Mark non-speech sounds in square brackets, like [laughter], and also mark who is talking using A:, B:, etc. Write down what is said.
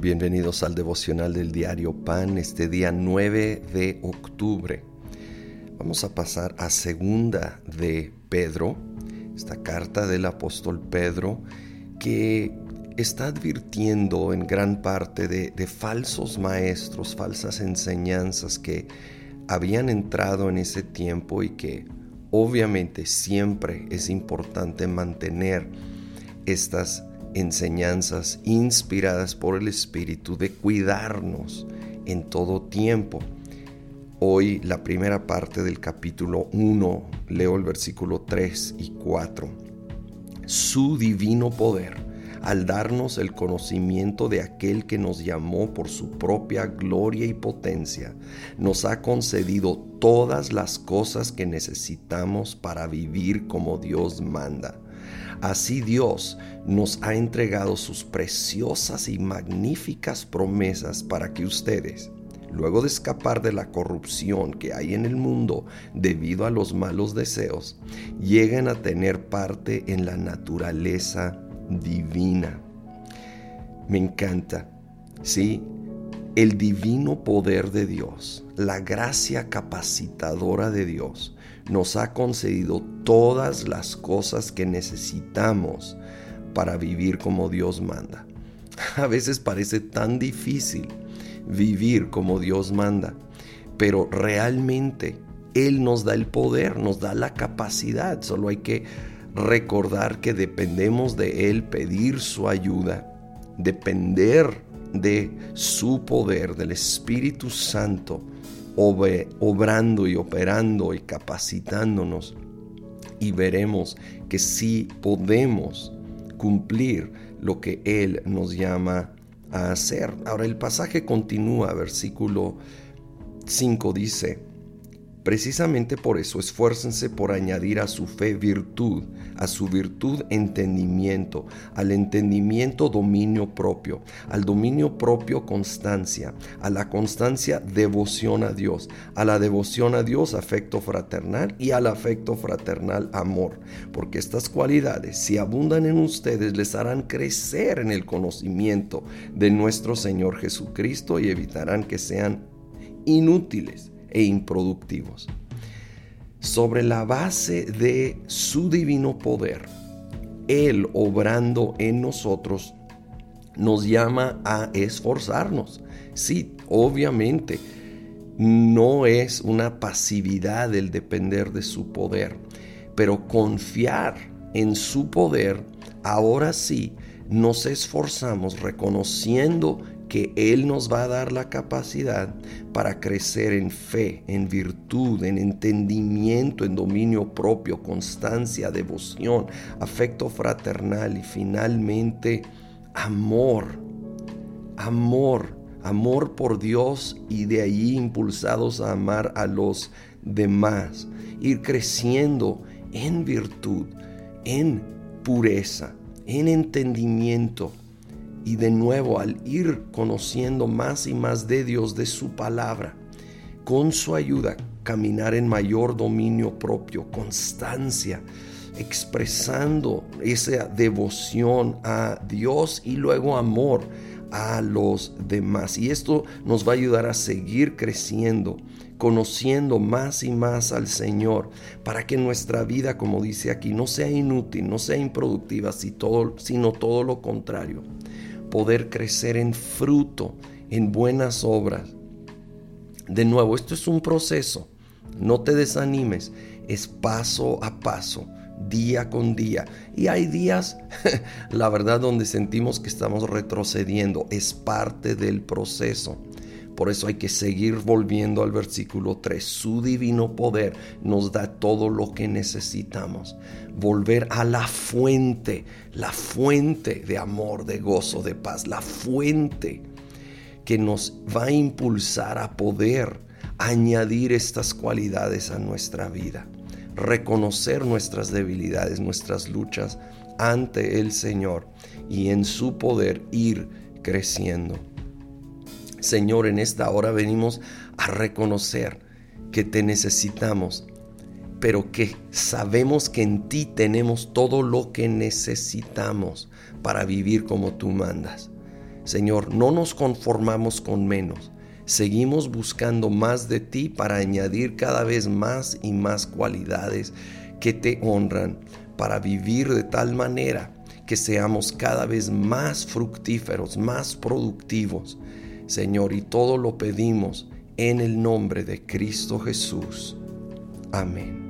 A: Bienvenidos al devocional del diario Pan, este día 9 de octubre. Vamos a pasar a segunda de Pedro, esta carta del apóstol Pedro que está advirtiendo en gran parte de, de falsos maestros, falsas enseñanzas que habían entrado en ese tiempo y que obviamente siempre es importante mantener estas enseñanzas inspiradas por el Espíritu de cuidarnos en todo tiempo. Hoy la primera parte del capítulo 1, leo el versículo 3 y 4. Su divino poder, al darnos el conocimiento de aquel que nos llamó por su propia gloria y potencia, nos ha concedido todas las cosas que necesitamos para vivir como Dios manda Así Dios nos ha entregado sus preciosas y magníficas promesas para que ustedes, luego de escapar de la corrupción que hay en el mundo debido a los malos deseos, lleguen a tener parte en la naturaleza divina. Me encanta, sí, el divino poder de Dios, la gracia capacitadora de Dios, nos ha concedido todas las cosas que necesitamos para vivir como Dios manda. [laughs] A veces parece tan difícil vivir como Dios manda, pero realmente Él nos da el poder, nos da la capacidad, solo hay que recordar que dependemos de Él, pedir su ayuda, depender de su poder, del Espíritu Santo obrando y operando y capacitándonos y veremos que sí podemos cumplir lo que Él nos llama a hacer. Ahora el pasaje continúa, versículo 5 dice, Precisamente por eso esfuércense por añadir a su fe virtud, a su virtud entendimiento, al entendimiento dominio propio, al dominio propio constancia, a la constancia devoción a Dios, a la devoción a Dios afecto fraternal y al afecto fraternal amor, porque estas cualidades si abundan en ustedes les harán crecer en el conocimiento de nuestro Señor Jesucristo y evitarán que sean inútiles e improductivos. Sobre la base de su divino poder, Él obrando en nosotros nos llama a esforzarnos. Sí, obviamente, no es una pasividad el depender de su poder, pero confiar en su poder, ahora sí, nos esforzamos reconociendo que Él nos va a dar la capacidad para crecer en fe, en virtud, en entendimiento, en dominio propio, constancia, devoción, afecto fraternal y finalmente amor. Amor, amor por Dios y de ahí impulsados a amar a los demás. Ir creciendo en virtud, en pureza, en entendimiento y de nuevo al ir conociendo más y más de Dios, de su palabra, con su ayuda, caminar en mayor dominio propio, constancia, expresando esa devoción a Dios y luego amor a los demás. Y esto nos va a ayudar a seguir creciendo, conociendo más y más al Señor, para que nuestra vida, como dice aquí, no sea inútil, no sea improductiva, sino todo lo contrario poder crecer en fruto, en buenas obras. De nuevo, esto es un proceso. No te desanimes, es paso a paso, día con día. Y hay días, [laughs] la verdad, donde sentimos que estamos retrocediendo. Es parte del proceso. Por eso hay que seguir volviendo al versículo 3. Su divino poder nos da todo lo que necesitamos. Volver a la fuente, la fuente de amor, de gozo, de paz, la fuente que nos va a impulsar a poder añadir estas cualidades a nuestra vida. Reconocer nuestras debilidades, nuestras luchas ante el Señor y en su poder ir creciendo. Señor, en esta hora venimos a reconocer que te necesitamos, pero que sabemos que en ti tenemos todo lo que necesitamos para vivir como tú mandas. Señor, no nos conformamos con menos. Seguimos buscando más de ti para añadir cada vez más y más cualidades que te honran, para vivir de tal manera que seamos cada vez más fructíferos, más productivos. Señor, y todo lo pedimos en el nombre de Cristo Jesús. Amén.